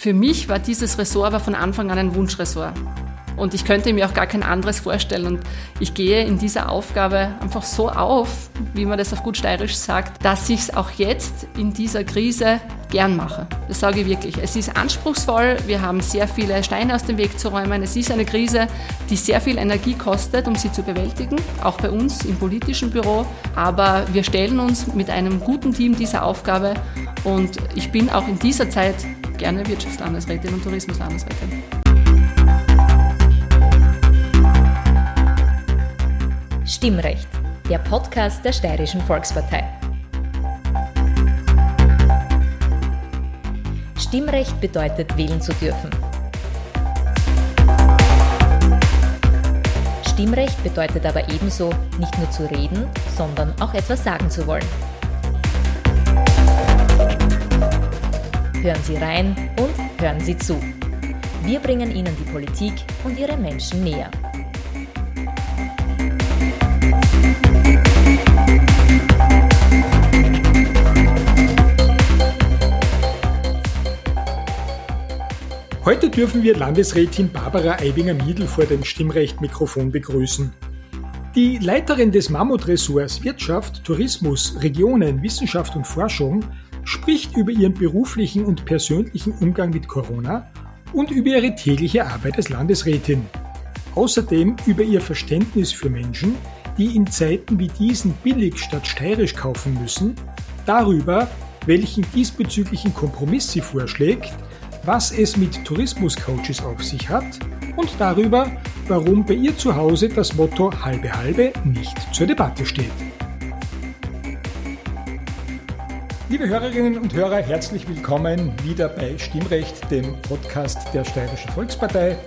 Für mich war dieses Ressort aber von Anfang an ein Wunschressort. Und ich könnte mir auch gar kein anderes vorstellen. Und ich gehe in dieser Aufgabe einfach so auf, wie man das auf gut steirisch sagt, dass ich es auch jetzt in dieser Krise gern mache. Das sage ich wirklich. Es ist anspruchsvoll. Wir haben sehr viele Steine aus dem Weg zu räumen. Es ist eine Krise, die sehr viel Energie kostet, um sie zu bewältigen. Auch bei uns im politischen Büro. Aber wir stellen uns mit einem guten Team dieser Aufgabe. Und ich bin auch in dieser Zeit gerne Wirtschaftslandesrätin und Tourismuslandesrätin. Stimmrecht, der Podcast der Steirischen Volkspartei. Stimmrecht bedeutet, wählen zu dürfen. Stimmrecht bedeutet aber ebenso, nicht nur zu reden, sondern auch etwas sagen zu wollen. Hören Sie rein und hören Sie zu. Wir bringen Ihnen die Politik und ihre Menschen näher. Heute dürfen wir Landesrätin Barbara Eibinger-Miedl vor dem Stimmrecht-Mikrofon begrüßen. Die Leiterin des Mammutressorts Wirtschaft, Tourismus, Regionen, Wissenschaft und Forschung spricht über ihren beruflichen und persönlichen Umgang mit Corona und über ihre tägliche Arbeit als Landesrätin. Außerdem über ihr Verständnis für Menschen, die in Zeiten wie diesen billig statt steirisch kaufen müssen, darüber, welchen diesbezüglichen Kompromiss sie vorschlägt was es mit Tourismuscoaches auf sich hat und darüber, warum bei ihr zu Hause das Motto halbe halbe nicht zur Debatte steht. Liebe Hörerinnen und Hörer, herzlich willkommen wieder bei Stimmrecht, dem Podcast der Steirischen Volkspartei.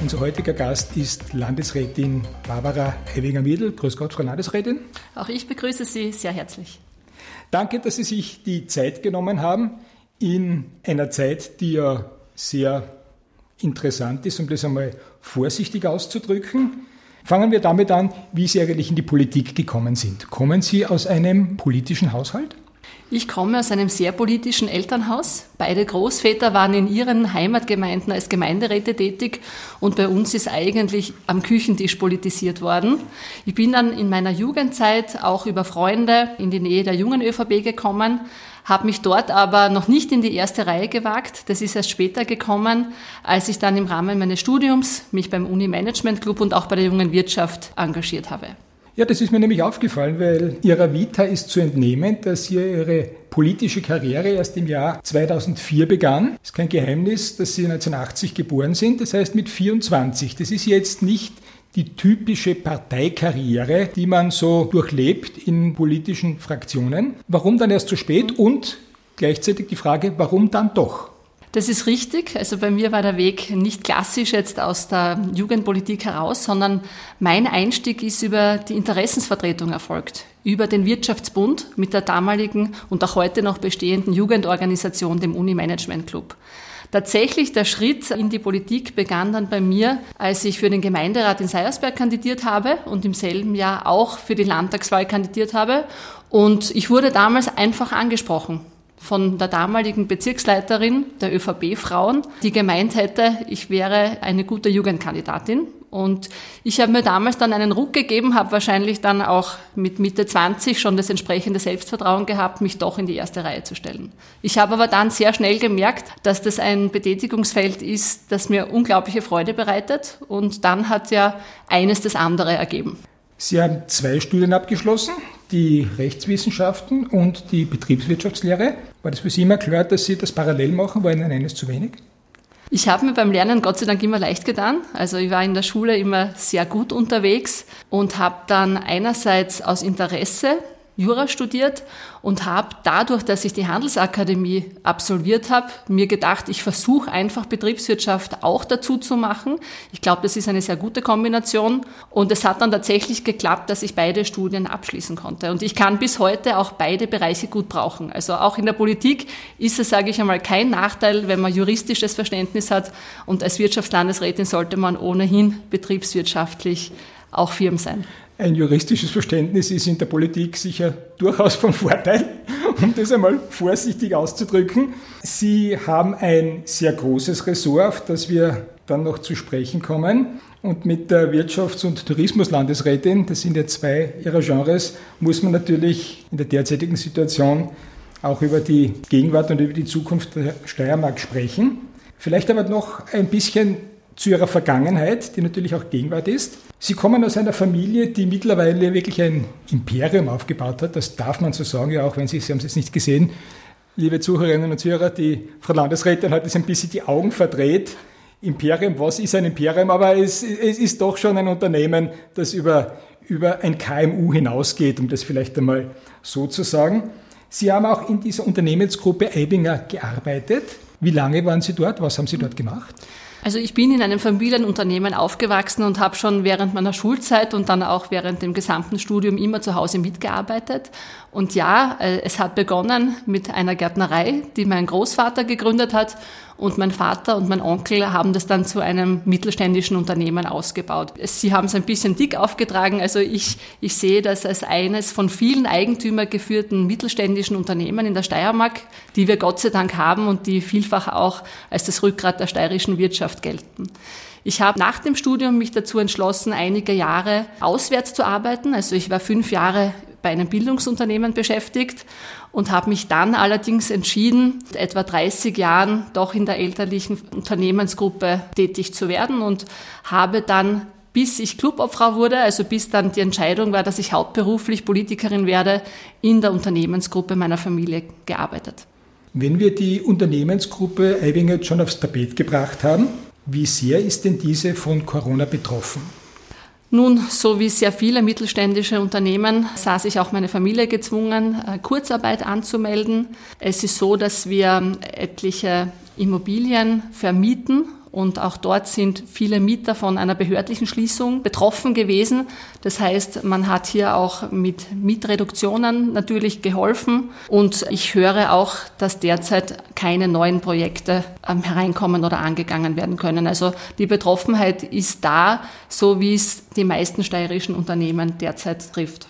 Unser heutiger Gast ist Landesrätin Barbara Hevinger-Miedl. Grüß Gott, Frau Landesrätin. Auch ich begrüße Sie sehr herzlich. Danke, dass Sie sich die Zeit genommen haben in einer Zeit, die ja sehr interessant ist, um das einmal vorsichtig auszudrücken. Fangen wir damit an, wie Sie eigentlich in die Politik gekommen sind. Kommen Sie aus einem politischen Haushalt? Ich komme aus einem sehr politischen Elternhaus. Beide Großväter waren in ihren Heimatgemeinden als Gemeinderäte tätig und bei uns ist eigentlich am Küchentisch politisiert worden. Ich bin dann in meiner Jugendzeit auch über Freunde in die Nähe der jungen ÖVP gekommen, habe mich dort aber noch nicht in die erste Reihe gewagt. Das ist erst später gekommen, als ich dann im Rahmen meines Studiums mich beim Uni Management Club und auch bei der jungen Wirtschaft engagiert habe. Ja, das ist mir nämlich aufgefallen, weil Ihrer Vita ist zu entnehmen, dass Sie Ihre politische Karriere erst im Jahr 2004 begann. Es ist kein Geheimnis, dass Sie 1980 geboren sind, das heißt mit 24. Das ist jetzt nicht die typische Parteikarriere, die man so durchlebt in politischen Fraktionen. Warum dann erst so spät und gleichzeitig die Frage, warum dann doch? Das ist richtig. Also bei mir war der Weg nicht klassisch jetzt aus der Jugendpolitik heraus, sondern mein Einstieg ist über die Interessensvertretung erfolgt. Über den Wirtschaftsbund mit der damaligen und auch heute noch bestehenden Jugendorganisation, dem Uni Management Club. Tatsächlich der Schritt in die Politik begann dann bei mir, als ich für den Gemeinderat in Seiersberg kandidiert habe und im selben Jahr auch für die Landtagswahl kandidiert habe. Und ich wurde damals einfach angesprochen von der damaligen Bezirksleiterin der ÖVP-Frauen, die gemeint hätte, ich wäre eine gute Jugendkandidatin. Und ich habe mir damals dann einen Ruck gegeben, habe wahrscheinlich dann auch mit Mitte 20 schon das entsprechende Selbstvertrauen gehabt, mich doch in die erste Reihe zu stellen. Ich habe aber dann sehr schnell gemerkt, dass das ein Betätigungsfeld ist, das mir unglaubliche Freude bereitet. Und dann hat ja eines das andere ergeben. Sie haben zwei Studien abgeschlossen, die Rechtswissenschaften und die Betriebswirtschaftslehre. War das für Sie immer klar, dass Sie das parallel machen? War Ihnen eines zu wenig? Ich habe mir beim Lernen Gott sei Dank immer leicht getan. Also ich war in der Schule immer sehr gut unterwegs und habe dann einerseits aus Interesse Jura studiert und habe dadurch, dass ich die Handelsakademie absolviert habe, mir gedacht, ich versuche einfach Betriebswirtschaft auch dazu zu machen. Ich glaube, das ist eine sehr gute Kombination und es hat dann tatsächlich geklappt, dass ich beide Studien abschließen konnte. Und ich kann bis heute auch beide Bereiche gut brauchen. Also auch in der Politik ist es, sage ich einmal, kein Nachteil, wenn man juristisches Verständnis hat und als Wirtschaftslandesrätin sollte man ohnehin betriebswirtschaftlich auch firm sein. Ein juristisches Verständnis ist in der Politik sicher durchaus von Vorteil, um das einmal vorsichtig auszudrücken. Sie haben ein sehr großes Ressort, auf das wir dann noch zu sprechen kommen. Und mit der Wirtschafts- und Tourismuslandesrätin, das sind ja zwei ihrer Genres, muss man natürlich in der derzeitigen Situation auch über die Gegenwart und über die Zukunft der Steiermark sprechen. Vielleicht aber noch ein bisschen zu ihrer Vergangenheit, die natürlich auch Gegenwart ist. Sie kommen aus einer Familie, die mittlerweile wirklich ein Imperium aufgebaut hat. Das darf man so sagen, ja auch wenn Sie, Sie haben es jetzt nicht gesehen, liebe Zuhörerinnen und Zuhörer, die Frau Landesrätin hat jetzt ein bisschen die Augen verdreht. Imperium, was ist ein Imperium? Aber es, es ist doch schon ein Unternehmen, das über, über ein KMU hinausgeht, um das vielleicht einmal so zu sagen. Sie haben auch in dieser Unternehmensgruppe Eibinger gearbeitet. Wie lange waren Sie dort? Was haben Sie dort gemacht? Also ich bin in einem Familienunternehmen aufgewachsen und habe schon während meiner Schulzeit und dann auch während dem gesamten Studium immer zu Hause mitgearbeitet. Und ja, äh, es hat begonnen mit einer Gärtnerei, die mein Großvater gegründet hat und mein Vater und mein Onkel haben das dann zu einem mittelständischen Unternehmen ausgebaut. Sie haben es ein bisschen dick aufgetragen. Also ich, ich sehe das als eines von vielen Eigentümer geführten mittelständischen Unternehmen in der Steiermark, die wir Gott sei Dank haben und die vielfach auch als das Rückgrat der steirischen Wirtschaft gelten. Ich habe nach dem Studium mich dazu entschlossen, einige Jahre auswärts zu arbeiten. Also ich war fünf Jahre bei einem Bildungsunternehmen beschäftigt und habe mich dann allerdings entschieden, etwa 30 Jahren doch in der elterlichen Unternehmensgruppe tätig zu werden und habe dann bis ich Clubobfrau wurde, also bis dann die Entscheidung war, dass ich hauptberuflich Politikerin werde, in der Unternehmensgruppe meiner Familie gearbeitet. Wenn wir die Unternehmensgruppe Eibinger schon aufs Tapet gebracht haben, wie sehr ist denn diese von Corona betroffen? Nun, so wie sehr viele mittelständische Unternehmen, sah sich auch meine Familie gezwungen, äh, Kurzarbeit anzumelden. Es ist so, dass wir etliche Immobilien vermieten und auch dort sind viele Mieter von einer behördlichen Schließung betroffen gewesen. Das heißt, man hat hier auch mit Mietreduktionen natürlich geholfen. Und ich höre auch, dass derzeit keine neuen Projekte ähm, hereinkommen oder angegangen werden können. Also die Betroffenheit ist da, so wie es die meisten steirischen Unternehmen derzeit trifft.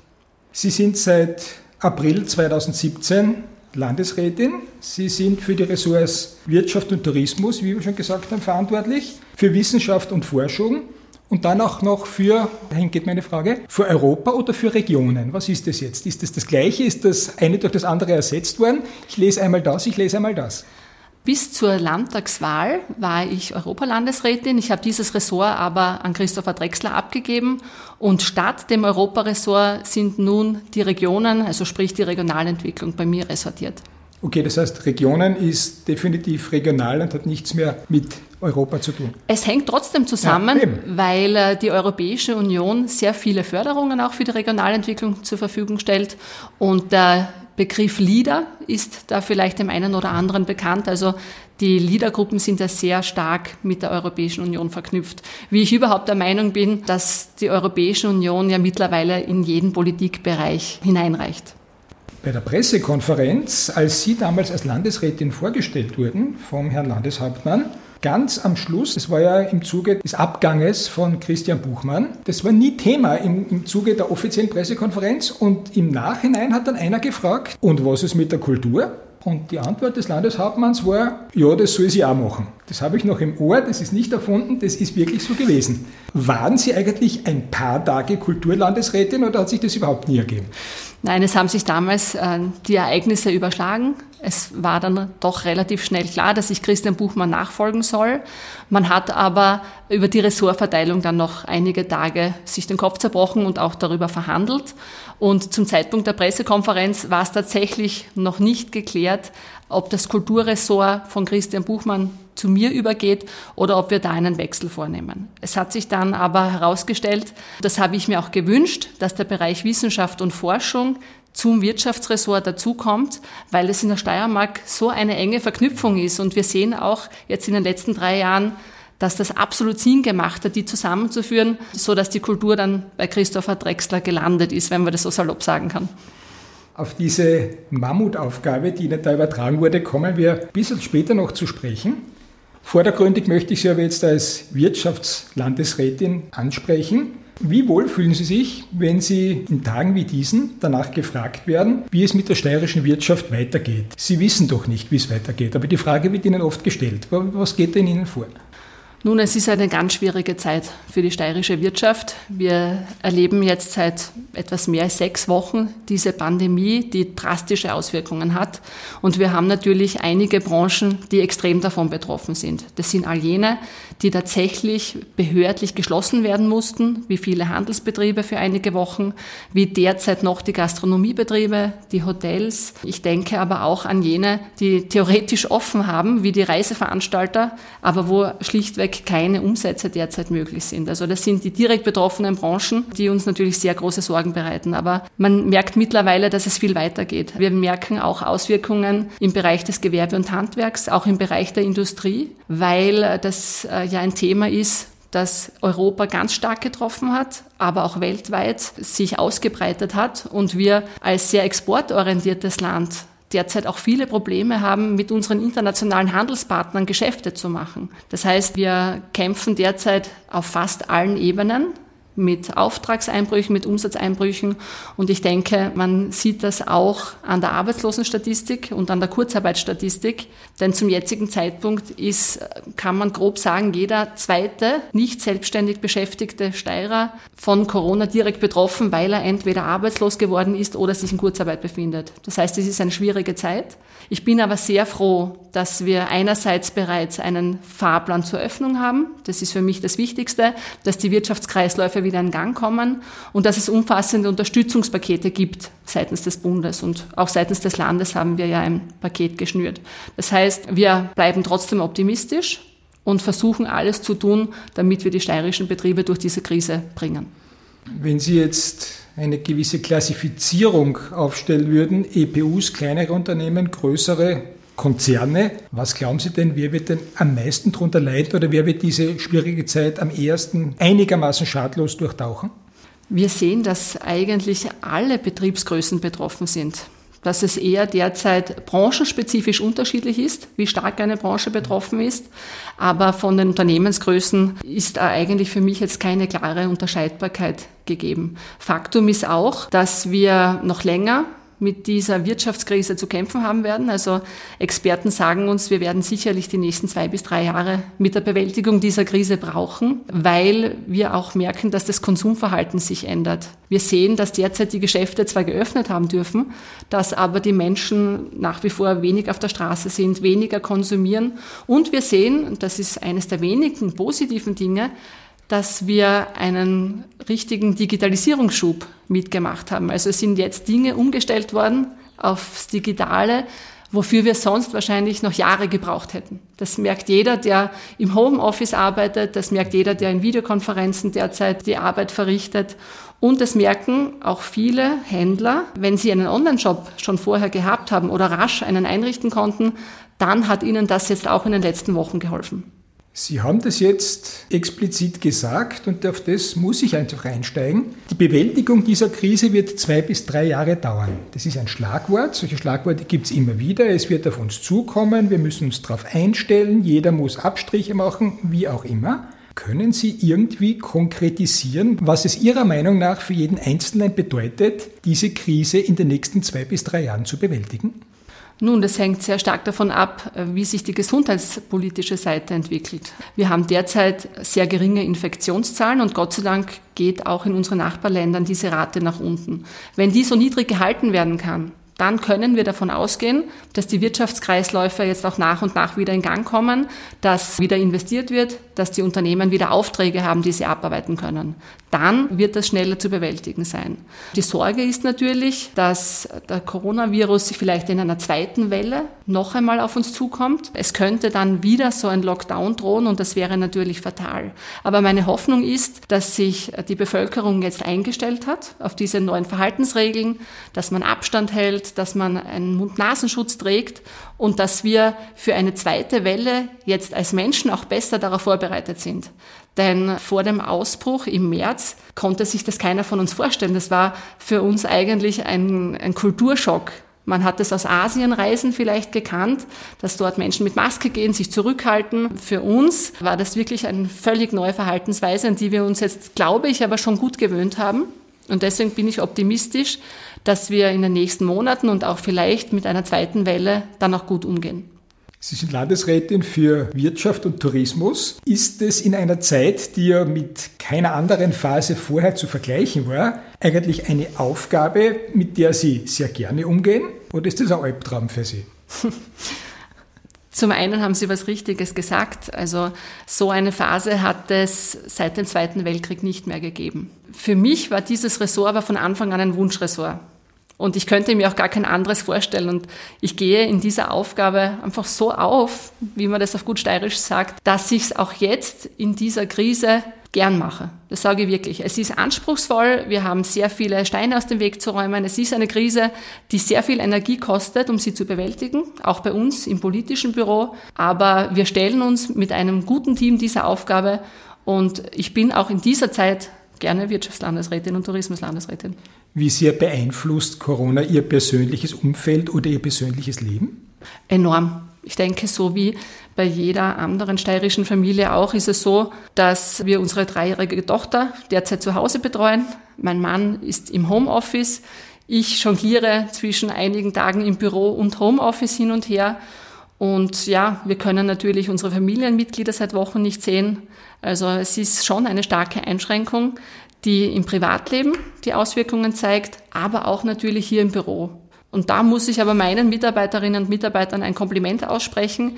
Sie sind seit April 2017 Landesrätin. Sie sind für die Ressorts Wirtschaft und Tourismus, wie wir schon gesagt haben, verantwortlich, für Wissenschaft und Forschung und dann auch noch für, dahin geht meine Frage, für Europa oder für Regionen. Was ist das jetzt? Ist das das Gleiche? Ist das eine durch das andere ersetzt worden? Ich lese einmal das, ich lese einmal das. Bis zur Landtagswahl war ich Europalandesrätin. Ich habe dieses Ressort aber an Christopher Drexler abgegeben. Und statt dem Europaressort sind nun die Regionen, also sprich die Regionalentwicklung, bei mir ressortiert. Okay, das heißt, Regionen ist definitiv regional und hat nichts mehr mit Europa zu tun. Es hängt trotzdem zusammen, ja, weil äh, die Europäische Union sehr viele Förderungen auch für die Regionalentwicklung zur Verfügung stellt und der Begriff Leader ist da vielleicht dem einen oder anderen bekannt. Also die Leadergruppen sind ja sehr stark mit der Europäischen Union verknüpft. Wie ich überhaupt der Meinung bin, dass die Europäische Union ja mittlerweile in jeden Politikbereich hineinreicht. Bei der Pressekonferenz, als Sie damals als Landesrätin vorgestellt wurden vom Herrn Landeshauptmann, ganz am Schluss, das war ja im Zuge des Abganges von Christian Buchmann, das war nie Thema im, im Zuge der offiziellen Pressekonferenz und im Nachhinein hat dann einer gefragt, und was ist mit der Kultur? Und die Antwort des Landeshauptmanns war, ja, das soll sie auch machen. Das habe ich noch im Ohr, das ist nicht erfunden, das ist wirklich so gewesen. Waren Sie eigentlich ein paar Tage Kulturlandesrätin oder hat sich das überhaupt nie ergeben? Nein, es haben sich damals äh, die Ereignisse überschlagen. Es war dann doch relativ schnell klar, dass ich Christian Buchmann nachfolgen soll. Man hat aber über die Ressortverteilung dann noch einige Tage sich den Kopf zerbrochen und auch darüber verhandelt. Und zum Zeitpunkt der Pressekonferenz war es tatsächlich noch nicht geklärt, ob das Kulturressort von Christian Buchmann zu mir übergeht oder ob wir da einen Wechsel vornehmen. Es hat sich dann aber herausgestellt, das habe ich mir auch gewünscht, dass der Bereich Wissenschaft und Forschung zum Wirtschaftsressort dazukommt, weil es in der Steiermark so eine enge Verknüpfung ist. Und wir sehen auch jetzt in den letzten drei Jahren, dass das absolut Sinn gemacht hat, die zusammenzuführen, so dass die Kultur dann bei Christopher Drexler gelandet ist, wenn man das so salopp sagen kann. Auf diese Mammutaufgabe, die Ihnen da übertragen wurde, kommen wir ein bisschen später noch zu sprechen. Vordergründig möchte ich Sie aber jetzt als Wirtschaftslandesrätin ansprechen. Wie wohl fühlen Sie sich, wenn Sie in Tagen wie diesen danach gefragt werden, wie es mit der steirischen Wirtschaft weitergeht? Sie wissen doch nicht, wie es weitergeht, aber die Frage wird Ihnen oft gestellt. Was geht denn Ihnen vor? Nun, es ist eine ganz schwierige Zeit für die steirische Wirtschaft. Wir erleben jetzt seit etwas mehr als sechs Wochen diese Pandemie, die drastische Auswirkungen hat. Und wir haben natürlich einige Branchen, die extrem davon betroffen sind. Das sind all jene, die tatsächlich behördlich geschlossen werden mussten, wie viele Handelsbetriebe für einige Wochen, wie derzeit noch die Gastronomiebetriebe, die Hotels. Ich denke aber auch an jene, die theoretisch offen haben, wie die Reiseveranstalter, aber wo schlichtweg keine Umsätze derzeit möglich sind. Also das sind die direkt betroffenen Branchen, die uns natürlich sehr große Sorgen bereiten. Aber man merkt mittlerweile, dass es viel weitergeht. Wir merken auch Auswirkungen im Bereich des Gewerbe- und Handwerks, auch im Bereich der Industrie, weil das äh, ja ein Thema ist, das Europa ganz stark getroffen hat, aber auch weltweit sich ausgebreitet hat und wir als sehr exportorientiertes Land derzeit auch viele Probleme haben, mit unseren internationalen Handelspartnern Geschäfte zu machen. Das heißt, wir kämpfen derzeit auf fast allen Ebenen mit Auftragseinbrüchen, mit Umsatzeinbrüchen. Und ich denke, man sieht das auch an der Arbeitslosenstatistik und an der Kurzarbeitsstatistik. Denn zum jetzigen Zeitpunkt ist, kann man grob sagen, jeder zweite nicht selbstständig beschäftigte Steirer von Corona direkt betroffen, weil er entweder arbeitslos geworden ist oder sich in Kurzarbeit befindet. Das heißt, es ist eine schwierige Zeit. Ich bin aber sehr froh, dass wir einerseits bereits einen Fahrplan zur Öffnung haben. Das ist für mich das Wichtigste, dass die Wirtschaftskreisläufe wieder in Gang kommen und dass es umfassende Unterstützungspakete gibt seitens des Bundes. Und auch seitens des Landes haben wir ja ein Paket geschnürt. Das heißt, wir bleiben trotzdem optimistisch und versuchen alles zu tun, damit wir die steirischen Betriebe durch diese Krise bringen. Wenn Sie jetzt eine gewisse Klassifizierung aufstellen würden, EPUs, kleinere Unternehmen, größere Konzerne. Was glauben Sie denn, wer wird denn am meisten darunter leiden oder wer wird diese schwierige Zeit am ehesten einigermaßen schadlos durchtauchen? Wir sehen, dass eigentlich alle Betriebsgrößen betroffen sind dass es eher derzeit branchenspezifisch unterschiedlich ist, wie stark eine Branche betroffen ist. Aber von den Unternehmensgrößen ist eigentlich für mich jetzt keine klare Unterscheidbarkeit gegeben. Faktum ist auch, dass wir noch länger mit dieser Wirtschaftskrise zu kämpfen haben werden. Also Experten sagen uns, wir werden sicherlich die nächsten zwei bis drei Jahre mit der Bewältigung dieser Krise brauchen, weil wir auch merken, dass das Konsumverhalten sich ändert. Wir sehen, dass derzeit die Geschäfte zwar geöffnet haben dürfen, dass aber die Menschen nach wie vor wenig auf der Straße sind, weniger konsumieren. Und wir sehen, das ist eines der wenigen positiven Dinge, dass wir einen richtigen Digitalisierungsschub mitgemacht haben. Also es sind jetzt Dinge umgestellt worden aufs Digitale, wofür wir sonst wahrscheinlich noch Jahre gebraucht hätten. Das merkt jeder, der im Homeoffice arbeitet, das merkt jeder, der in Videokonferenzen derzeit die Arbeit verrichtet. Und das merken auch viele Händler, wenn sie einen Online-Shop schon vorher gehabt haben oder rasch einen einrichten konnten, dann hat ihnen das jetzt auch in den letzten Wochen geholfen. Sie haben das jetzt explizit gesagt und auf das muss ich einfach einsteigen. Die Bewältigung dieser Krise wird zwei bis drei Jahre dauern. Das ist ein Schlagwort. Solche Schlagworte gibt es immer wieder. Es wird auf uns zukommen. Wir müssen uns darauf einstellen. Jeder muss Abstriche machen, wie auch immer. Können Sie irgendwie konkretisieren, was es Ihrer Meinung nach für jeden Einzelnen bedeutet, diese Krise in den nächsten zwei bis drei Jahren zu bewältigen? Nun, das hängt sehr stark davon ab, wie sich die gesundheitspolitische Seite entwickelt. Wir haben derzeit sehr geringe Infektionszahlen und Gott sei Dank geht auch in unseren Nachbarländern diese Rate nach unten. Wenn die so niedrig gehalten werden kann, dann können wir davon ausgehen, dass die Wirtschaftskreisläufe jetzt auch nach und nach wieder in Gang kommen, dass wieder investiert wird, dass die Unternehmen wieder Aufträge haben, die sie abarbeiten können. Dann wird das schneller zu bewältigen sein. Die Sorge ist natürlich, dass der Coronavirus vielleicht in einer zweiten Welle noch einmal auf uns zukommt. Es könnte dann wieder so ein Lockdown drohen und das wäre natürlich fatal. Aber meine Hoffnung ist, dass sich die Bevölkerung jetzt eingestellt hat auf diese neuen Verhaltensregeln, dass man Abstand hält, dass man einen Mund-Nasenschutz trägt und dass wir für eine zweite Welle jetzt als Menschen auch besser darauf vorbereitet sind. Denn vor dem Ausbruch im März konnte sich das keiner von uns vorstellen. Das war für uns eigentlich ein, ein Kulturschock. Man hat es aus Asienreisen vielleicht gekannt, dass dort Menschen mit Maske gehen, sich zurückhalten. Für uns war das wirklich eine völlig neue Verhaltensweise, an die wir uns jetzt, glaube ich, aber schon gut gewöhnt haben. Und deswegen bin ich optimistisch, dass wir in den nächsten Monaten und auch vielleicht mit einer zweiten Welle dann auch gut umgehen. Sie sind Landesrätin für Wirtschaft und Tourismus. Ist es in einer Zeit, die ja mit keiner anderen Phase vorher zu vergleichen war, eigentlich eine Aufgabe, mit der Sie sehr gerne umgehen? Oder ist das ein Albtraum für Sie? Zum einen haben Sie was Richtiges gesagt. Also so eine Phase hat es seit dem Zweiten Weltkrieg nicht mehr gegeben. Für mich war dieses Ressort aber von Anfang an ein Wunschressort. Und ich könnte mir auch gar kein anderes vorstellen. Und ich gehe in dieser Aufgabe einfach so auf, wie man das auf gut steirisch sagt, dass ich es auch jetzt in dieser Krise gern mache. Das sage ich wirklich. Es ist anspruchsvoll. Wir haben sehr viele Steine aus dem Weg zu räumen. Es ist eine Krise, die sehr viel Energie kostet, um sie zu bewältigen. Auch bei uns im politischen Büro. Aber wir stellen uns mit einem guten Team dieser Aufgabe. Und ich bin auch in dieser Zeit gerne Wirtschaftslandesrätin und Tourismuslandesrätin. Wie sehr beeinflusst Corona Ihr persönliches Umfeld oder Ihr persönliches Leben? Enorm. Ich denke, so wie bei jeder anderen steirischen Familie auch, ist es so, dass wir unsere dreijährige Tochter derzeit zu Hause betreuen. Mein Mann ist im Homeoffice. Ich jongliere zwischen einigen Tagen im Büro und Homeoffice hin und her. Und ja, wir können natürlich unsere Familienmitglieder seit Wochen nicht sehen. Also es ist schon eine starke Einschränkung die im Privatleben die Auswirkungen zeigt, aber auch natürlich hier im Büro. Und da muss ich aber meinen Mitarbeiterinnen und Mitarbeitern ein Kompliment aussprechen.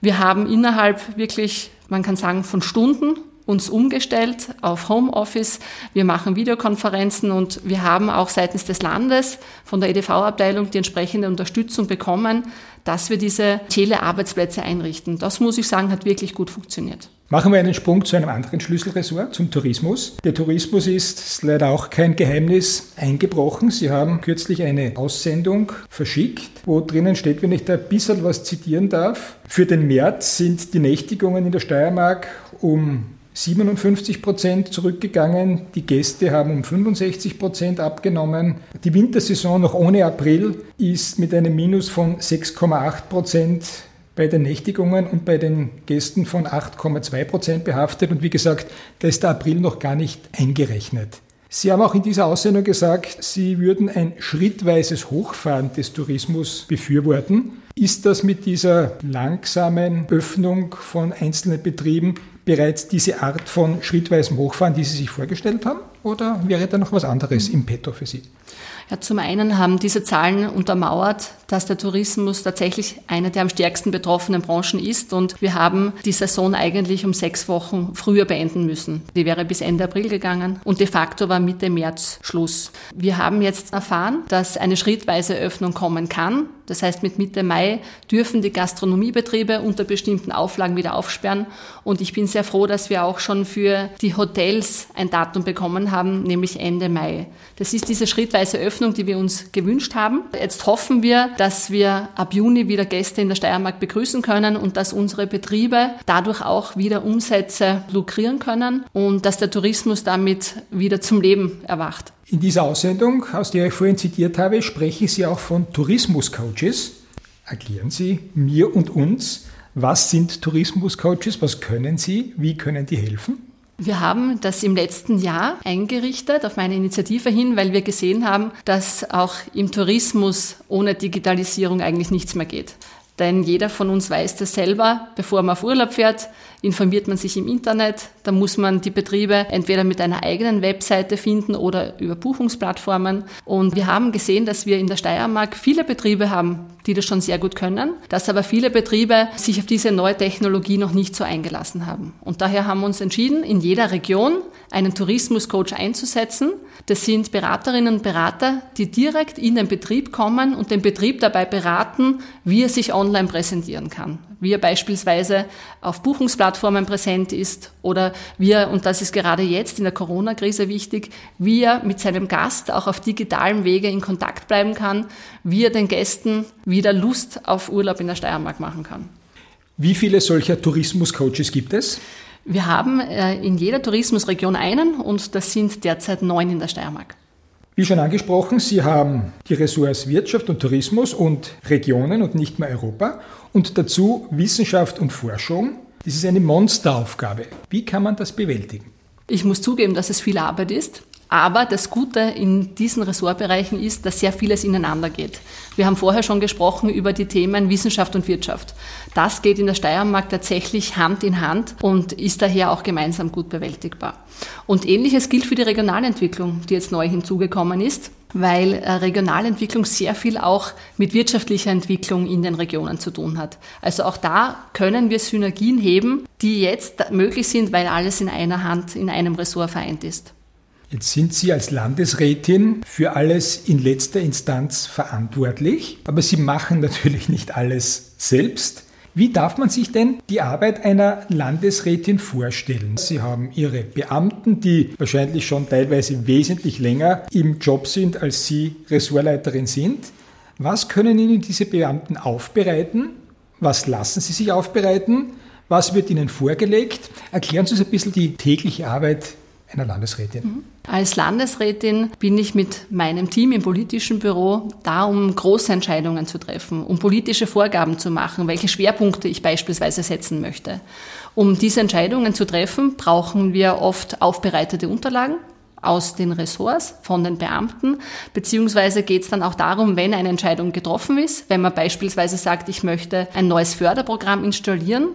Wir haben innerhalb wirklich, man kann sagen, von Stunden uns umgestellt auf Homeoffice. Wir machen Videokonferenzen und wir haben auch seitens des Landes von der EDV-Abteilung die entsprechende Unterstützung bekommen, dass wir diese Telearbeitsplätze einrichten. Das muss ich sagen, hat wirklich gut funktioniert. Machen wir einen Sprung zu einem anderen Schlüsselressort, zum Tourismus. Der Tourismus ist, leider auch kein Geheimnis, eingebrochen. Sie haben kürzlich eine Aussendung verschickt, wo drinnen steht, wenn ich da ein bisschen was zitieren darf, für den März sind die Nächtigungen in der Steiermark um 57 Prozent zurückgegangen. Die Gäste haben um 65 Prozent abgenommen. Die Wintersaison noch ohne April ist mit einem Minus von 6,8 Prozent bei den Nächtigungen und bei den Gästen von 8,2 Prozent behaftet. Und wie gesagt, da ist der April noch gar nicht eingerechnet. Sie haben auch in dieser Aussendung gesagt, Sie würden ein schrittweises Hochfahren des Tourismus befürworten. Ist das mit dieser langsamen Öffnung von einzelnen Betrieben bereits diese Art von schrittweisem Hochfahren, die Sie sich vorgestellt haben? Oder wäre da noch was anderes im Petto für Sie? Ja, zum einen haben diese Zahlen untermauert, dass der Tourismus tatsächlich eine der am stärksten betroffenen Branchen ist und wir haben die Saison eigentlich um sechs Wochen früher beenden müssen. Die wäre bis Ende April gegangen und de facto war Mitte März Schluss. Wir haben jetzt erfahren, dass eine schrittweise Öffnung kommen kann. Das heißt, mit Mitte Mai dürfen die Gastronomiebetriebe unter bestimmten Auflagen wieder aufsperren. Und ich bin sehr froh, dass wir auch schon für die Hotels ein Datum bekommen haben, nämlich Ende Mai. Das ist diese schrittweise Öffnung, die wir uns gewünscht haben. Jetzt hoffen wir, dass wir ab Juni wieder Gäste in der Steiermark begrüßen können und dass unsere Betriebe dadurch auch wieder Umsätze lukrieren können und dass der Tourismus damit wieder zum Leben erwacht. In dieser Aussendung, aus der ich vorhin zitiert habe, sprechen Sie auch von Tourismuscoaches. Erklären Sie mir und uns, was sind Tourismuscoaches, was können sie, wie können die helfen? Wir haben das im letzten Jahr eingerichtet auf meine Initiative hin, weil wir gesehen haben, dass auch im Tourismus ohne Digitalisierung eigentlich nichts mehr geht. Denn jeder von uns weiß das selber, bevor man auf Urlaub fährt, informiert man sich im Internet. Da muss man die Betriebe entweder mit einer eigenen Webseite finden oder über Buchungsplattformen. Und wir haben gesehen, dass wir in der Steiermark viele Betriebe haben, die das schon sehr gut können, dass aber viele Betriebe sich auf diese neue Technologie noch nicht so eingelassen haben. Und daher haben wir uns entschieden, in jeder Region einen Tourismuscoach einzusetzen. Das sind Beraterinnen und Berater, die direkt in den Betrieb kommen und den Betrieb dabei beraten, wie er sich online präsentieren kann wie er beispielsweise auf Buchungsplattformen präsent ist oder wie er, und das ist gerade jetzt in der Corona-Krise wichtig, wie er mit seinem Gast auch auf digitalem Wege in Kontakt bleiben kann, wie er den Gästen wieder Lust auf Urlaub in der Steiermark machen kann. Wie viele solcher Tourismuscoaches gibt es? Wir haben äh, in jeder Tourismusregion einen und das sind derzeit neun in der Steiermark. Wie schon angesprochen, Sie haben die Ressorts Wirtschaft und Tourismus und Regionen und nicht mehr Europa und dazu Wissenschaft und Forschung. Das ist eine Monsteraufgabe. Wie kann man das bewältigen? Ich muss zugeben, dass es viel Arbeit ist. Aber das Gute in diesen Ressortbereichen ist, dass sehr vieles ineinander geht. Wir haben vorher schon gesprochen über die Themen Wissenschaft und Wirtschaft. Das geht in der Steiermark tatsächlich Hand in Hand und ist daher auch gemeinsam gut bewältigbar. Und ähnliches gilt für die Regionalentwicklung, die jetzt neu hinzugekommen ist, weil äh, Regionalentwicklung sehr viel auch mit wirtschaftlicher Entwicklung in den Regionen zu tun hat. Also auch da können wir Synergien heben, die jetzt möglich sind, weil alles in einer Hand, in einem Ressort vereint ist. Jetzt sind Sie als Landesrätin für alles in letzter Instanz verantwortlich, aber Sie machen natürlich nicht alles selbst. Wie darf man sich denn die Arbeit einer Landesrätin vorstellen? Sie haben Ihre Beamten, die wahrscheinlich schon teilweise wesentlich länger im Job sind, als Sie Ressortleiterin sind. Was können Ihnen diese Beamten aufbereiten? Was lassen Sie sich aufbereiten? Was wird Ihnen vorgelegt? Erklären Sie uns ein bisschen die tägliche Arbeit einer Landesrätin? Mhm. Als Landesrätin bin ich mit meinem Team im politischen Büro da, um große Entscheidungen zu treffen, um politische Vorgaben zu machen, welche Schwerpunkte ich beispielsweise setzen möchte. Um diese Entscheidungen zu treffen, brauchen wir oft aufbereitete Unterlagen, aus den Ressorts von den Beamten, beziehungsweise geht es dann auch darum, wenn eine Entscheidung getroffen ist, wenn man beispielsweise sagt, ich möchte ein neues Förderprogramm installieren,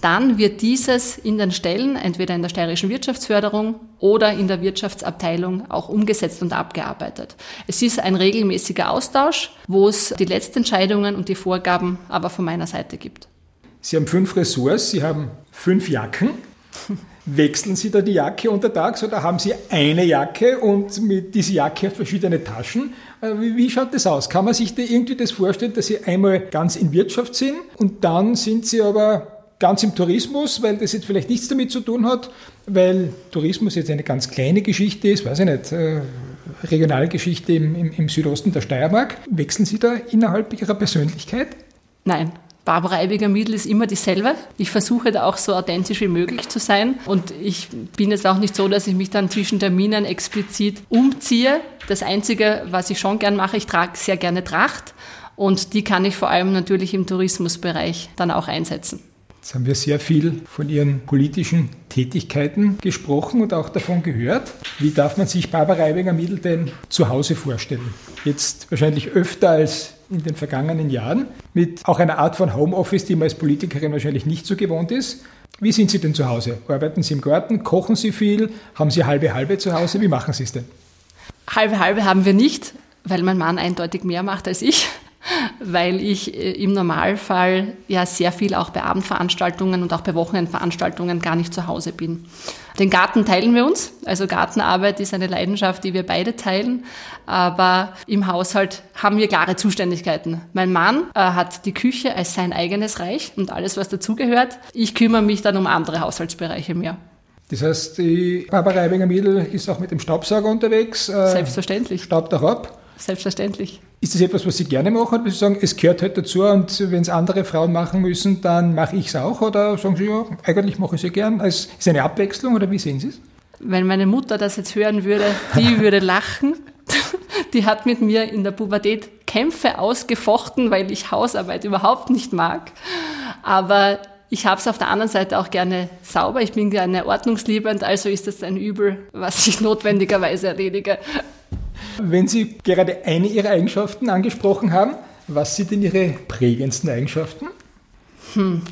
dann wird dieses in den Stellen, entweder in der steirischen Wirtschaftsförderung oder in der Wirtschaftsabteilung auch umgesetzt und abgearbeitet. Es ist ein regelmäßiger Austausch, wo es die letzten Entscheidungen und die Vorgaben aber von meiner Seite gibt. Sie haben fünf Ressorts, Sie haben fünf Jacken. Wechseln Sie da die Jacke untertags oder haben Sie eine Jacke und mit dieser Jacke hat verschiedene Taschen? Äh, wie schaut das aus? Kann man sich da irgendwie das vorstellen, dass Sie einmal ganz in Wirtschaft sind und dann sind Sie aber ganz im Tourismus, weil das jetzt vielleicht nichts damit zu tun hat, weil Tourismus jetzt eine ganz kleine Geschichte ist, weiß ich nicht, äh, Regionalgeschichte im, im, im Südosten der Steiermark. Wechseln Sie da innerhalb Ihrer Persönlichkeit? Nein, Barbara Eibiger-Miedl ist immer dieselbe. Ich versuche da auch so authentisch wie möglich zu sein. Und ich bin jetzt auch nicht so, dass ich mich dann zwischen Terminen explizit umziehe. Das Einzige, was ich schon gern mache, ich trage sehr gerne Tracht. Und die kann ich vor allem natürlich im Tourismusbereich dann auch einsetzen. Jetzt haben wir sehr viel von Ihren politischen Tätigkeiten gesprochen und auch davon gehört. Wie darf man sich Barbara Eibinger-Miedl denn zu Hause vorstellen? Jetzt wahrscheinlich öfter als in den vergangenen Jahren, mit auch einer Art von Homeoffice, die man als Politikerin wahrscheinlich nicht so gewohnt ist. Wie sind Sie denn zu Hause? Arbeiten Sie im Garten? Kochen Sie viel? Haben Sie halbe halbe zu Hause? Wie machen Sie es denn? Halbe halbe haben wir nicht, weil mein Mann eindeutig mehr macht als ich weil ich äh, im Normalfall ja sehr viel auch bei Abendveranstaltungen und auch bei Wochenendveranstaltungen gar nicht zu Hause bin. Den Garten teilen wir uns, also Gartenarbeit ist eine Leidenschaft, die wir beide teilen, aber im Haushalt haben wir klare Zuständigkeiten. Mein Mann äh, hat die Küche als sein eigenes Reich und alles, was dazugehört. Ich kümmere mich dann um andere Haushaltsbereiche mehr. Das heißt, die Barbara Eibinger-Miedl ist auch mit dem Staubsauger unterwegs. Äh, Selbstverständlich. Staubt auch ab. Selbstverständlich. Ist das etwas, was Sie gerne machen? Oder Sie sagen, es gehört halt dazu und wenn es andere Frauen machen müssen, dann mache ich es auch? Oder sagen Sie, ja, eigentlich mache ich es ja gern? Es ist eine Abwechslung oder wie sehen Sie es? Wenn meine Mutter das jetzt hören würde, die würde lachen. Die hat mit mir in der Pubertät Kämpfe ausgefochten, weil ich Hausarbeit überhaupt nicht mag. Aber ich habe es auf der anderen Seite auch gerne sauber. Ich bin gerne ordnungsliebend, also ist das ein Übel, was ich notwendigerweise erledige. Wenn Sie gerade eine Ihrer Eigenschaften angesprochen haben, was sind denn Ihre prägendsten Eigenschaften? Hm.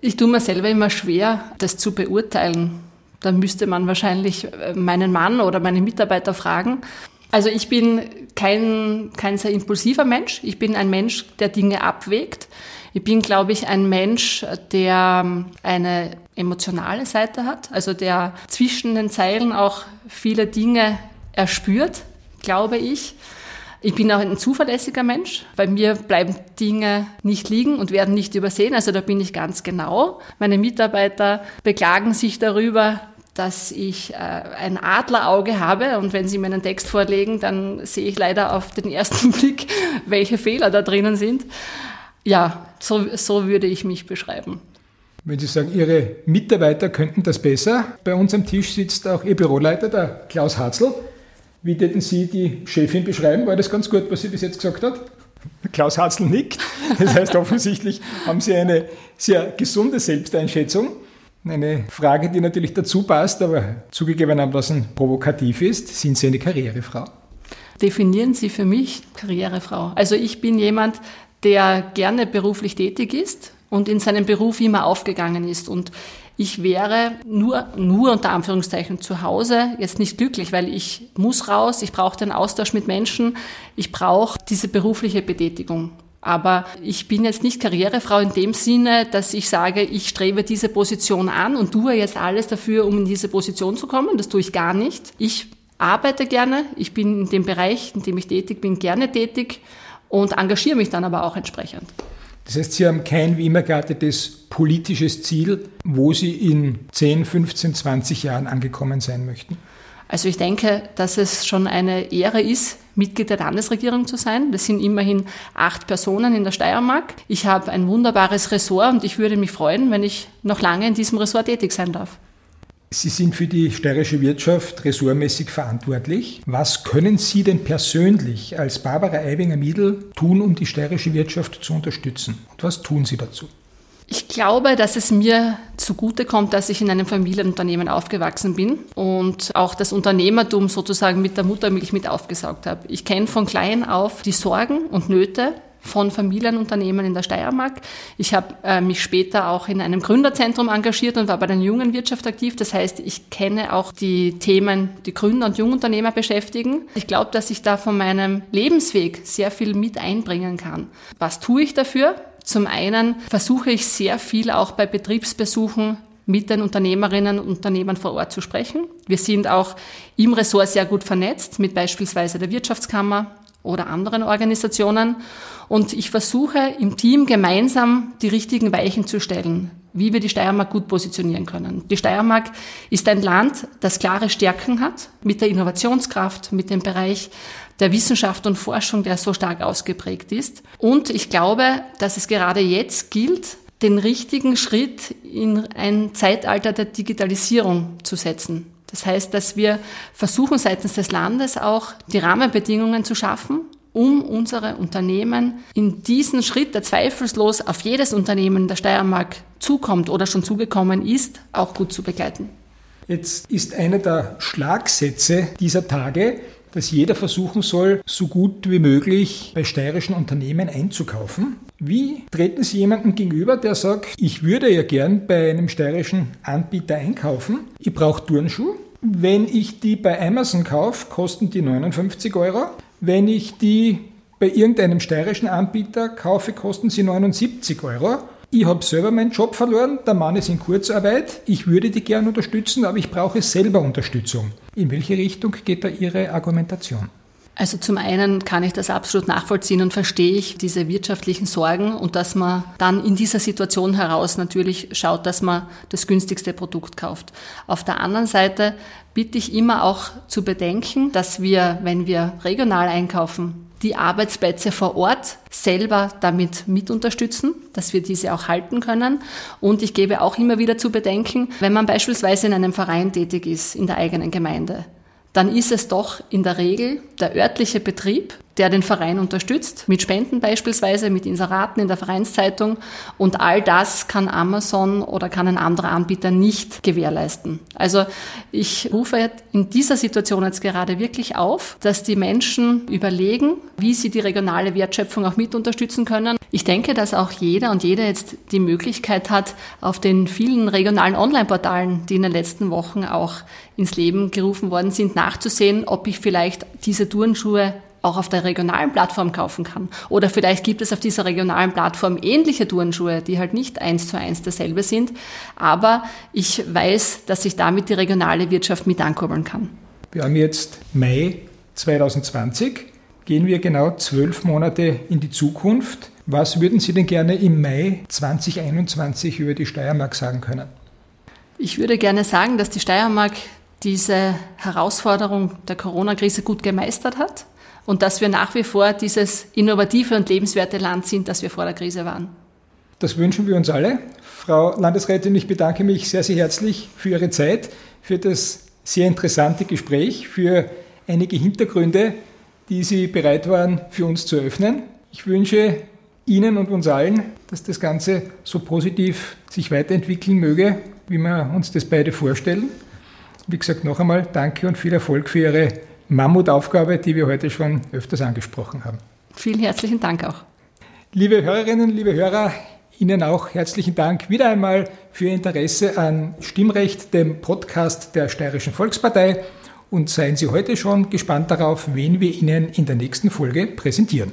Ich tue mir selber immer schwer, das zu beurteilen. Da müsste man wahrscheinlich äh, meinen Mann oder meine Mitarbeiter fragen. Also ich bin kein, kein sehr impulsiver Mensch. Ich bin ein Mensch, der Dinge abwägt. Ich bin, glaube ich, ein Mensch, der ähm, eine emotionale Seite hat, also der zwischen den Zeilen auch viele Dinge erspürt, glaube ich. Ich bin auch ein zuverlässiger Mensch. Bei mir bleiben Dinge nicht liegen und werden nicht übersehen. Also da bin ich ganz genau. Meine Mitarbeiter beklagen sich darüber, dass ich äh, ein Adlerauge habe und wenn sie mir einen Text vorlegen, dann sehe ich leider auf den ersten Blick, welche Fehler da drinnen sind. Ja, so, so würde ich mich beschreiben. Wenn Sie sagen, Ihre Mitarbeiter könnten das besser, bei uns am Tisch sitzt auch Ihr Büroleiter, der Klaus Hatzl. Wie hätten Sie die Chefin beschreiben? War das ganz gut, was sie bis jetzt gesagt hat? Klaus Hatzl nickt. Das heißt, offensichtlich haben Sie eine sehr gesunde Selbsteinschätzung. Eine Frage, die natürlich dazu passt, aber zugegebenermaßen provokativ ist. Sind Sie eine Karrierefrau? Definieren Sie für mich Karrierefrau. Also ich bin jemand, der gerne beruflich tätig ist und in seinem Beruf immer aufgegangen ist. Und ich wäre nur, nur unter Anführungszeichen zu Hause jetzt nicht glücklich, weil ich muss raus, ich brauche den Austausch mit Menschen, ich brauche diese berufliche Betätigung. Aber ich bin jetzt nicht Karrierefrau in dem Sinne, dass ich sage, ich strebe diese Position an und tue jetzt alles dafür, um in diese Position zu kommen. Das tue ich gar nicht. Ich arbeite gerne, ich bin in dem Bereich, in dem ich tätig bin, gerne tätig und engagiere mich dann aber auch entsprechend. Das heißt, Sie haben kein wie immer geartetes politisches Ziel, wo Sie in 10, 15, 20 Jahren angekommen sein möchten? Also ich denke, dass es schon eine Ehre ist, Mitglied der Landesregierung zu sein. Das sind immerhin acht Personen in der Steiermark. Ich habe ein wunderbares Ressort und ich würde mich freuen, wenn ich noch lange in diesem Ressort tätig sein darf. Sie sind für die steirische Wirtschaft ressortmäßig verantwortlich. Was können Sie denn persönlich als Barbara Eibinger-Miedl tun, um die steirische Wirtschaft zu unterstützen? Und was tun Sie dazu? Ich glaube, dass es mir zugutekommt, dass ich in einem Familienunternehmen aufgewachsen bin und auch das Unternehmertum sozusagen mit der Muttermilch mit aufgesaugt habe. Ich kenne von klein auf die Sorgen und Nöte von Familienunternehmen in der Steiermark. Ich habe äh, mich später auch in einem Gründerzentrum engagiert und war bei der jungen Wirtschaft aktiv. Das heißt, ich kenne auch die Themen, die Gründer und Jungunternehmer beschäftigen. Ich glaube, dass ich da von meinem Lebensweg sehr viel mit einbringen kann. Was tue ich dafür? Zum einen versuche ich sehr viel auch bei Betriebsbesuchen mit den Unternehmerinnen und Unternehmern vor Ort zu sprechen. Wir sind auch im Ressort sehr gut vernetzt mit beispielsweise der Wirtschaftskammer oder anderen Organisationen. Und ich versuche im Team gemeinsam die richtigen Weichen zu stellen, wie wir die Steiermark gut positionieren können. Die Steiermark ist ein Land, das klare Stärken hat mit der Innovationskraft, mit dem Bereich der Wissenschaft und Forschung, der so stark ausgeprägt ist. Und ich glaube, dass es gerade jetzt gilt, den richtigen Schritt in ein Zeitalter der Digitalisierung zu setzen. Das heißt, dass wir versuchen seitens des Landes auch die Rahmenbedingungen zu schaffen, um unsere Unternehmen in diesen Schritt, der zweifellos auf jedes Unternehmen der Steiermark zukommt oder schon zugekommen ist, auch gut zu begleiten. Jetzt ist einer der Schlagsätze dieser Tage, dass jeder versuchen soll, so gut wie möglich bei steirischen Unternehmen einzukaufen. Wie treten Sie jemandem gegenüber, der sagt, ich würde ja gern bei einem steirischen Anbieter einkaufen, ich brauche Turnschuhe. Wenn ich die bei Amazon kaufe, kosten die 59 Euro. Wenn ich die bei irgendeinem steirischen Anbieter kaufe, kosten sie 79 Euro. Ich habe selber meinen Job verloren, der Mann ist in Kurzarbeit, ich würde die gern unterstützen, aber ich brauche selber Unterstützung. In welche Richtung geht da Ihre Argumentation? Also zum einen kann ich das absolut nachvollziehen und verstehe ich diese wirtschaftlichen Sorgen und dass man dann in dieser Situation heraus natürlich schaut, dass man das günstigste Produkt kauft. Auf der anderen Seite bitte ich immer auch zu bedenken, dass wir, wenn wir regional einkaufen, die Arbeitsplätze vor Ort selber damit mit unterstützen, dass wir diese auch halten können. Und ich gebe auch immer wieder zu bedenken, wenn man beispielsweise in einem Verein tätig ist, in der eigenen Gemeinde, dann ist es doch in der Regel der örtliche Betrieb, der den Verein unterstützt, mit Spenden beispielsweise, mit Inseraten in der Vereinszeitung. Und all das kann Amazon oder kann ein anderer Anbieter nicht gewährleisten. Also ich rufe in dieser Situation jetzt gerade wirklich auf, dass die Menschen überlegen, wie sie die regionale Wertschöpfung auch mit unterstützen können. Ich denke, dass auch jeder und jede jetzt die Möglichkeit hat, auf den vielen regionalen Online-Portalen, die in den letzten Wochen auch ins Leben gerufen worden sind, nachzusehen, ob ich vielleicht diese Turnschuhe auch auf der regionalen Plattform kaufen kann. Oder vielleicht gibt es auf dieser regionalen Plattform ähnliche Turnschuhe, die halt nicht eins zu eins dasselbe sind. Aber ich weiß, dass ich damit die regionale Wirtschaft mit ankurbeln kann. Wir haben jetzt Mai 2020. Gehen wir genau zwölf Monate in die Zukunft. Was würden Sie denn gerne im Mai 2021 über die Steiermark sagen können? Ich würde gerne sagen, dass die Steiermark diese Herausforderung der Corona-Krise gut gemeistert hat und dass wir nach wie vor dieses innovative und lebenswerte Land sind, das wir vor der Krise waren. Das wünschen wir uns alle. Frau Landesrätin, ich bedanke mich sehr, sehr herzlich für Ihre Zeit, für das sehr interessante Gespräch, für einige Hintergründe, die Sie bereit waren für uns zu öffnen. Ich wünsche Ihnen und uns allen, dass das Ganze so positiv sich weiterentwickeln möge, wie wir uns das beide vorstellen. Wie gesagt, noch einmal danke und viel Erfolg für Ihre Mammutaufgabe, die wir heute schon öfters angesprochen haben. Vielen herzlichen Dank auch. Liebe Hörerinnen, liebe Hörer, Ihnen auch herzlichen Dank wieder einmal für Ihr Interesse an Stimmrecht, dem Podcast der Steirischen Volkspartei. Und seien Sie heute schon gespannt darauf, wen wir Ihnen in der nächsten Folge präsentieren.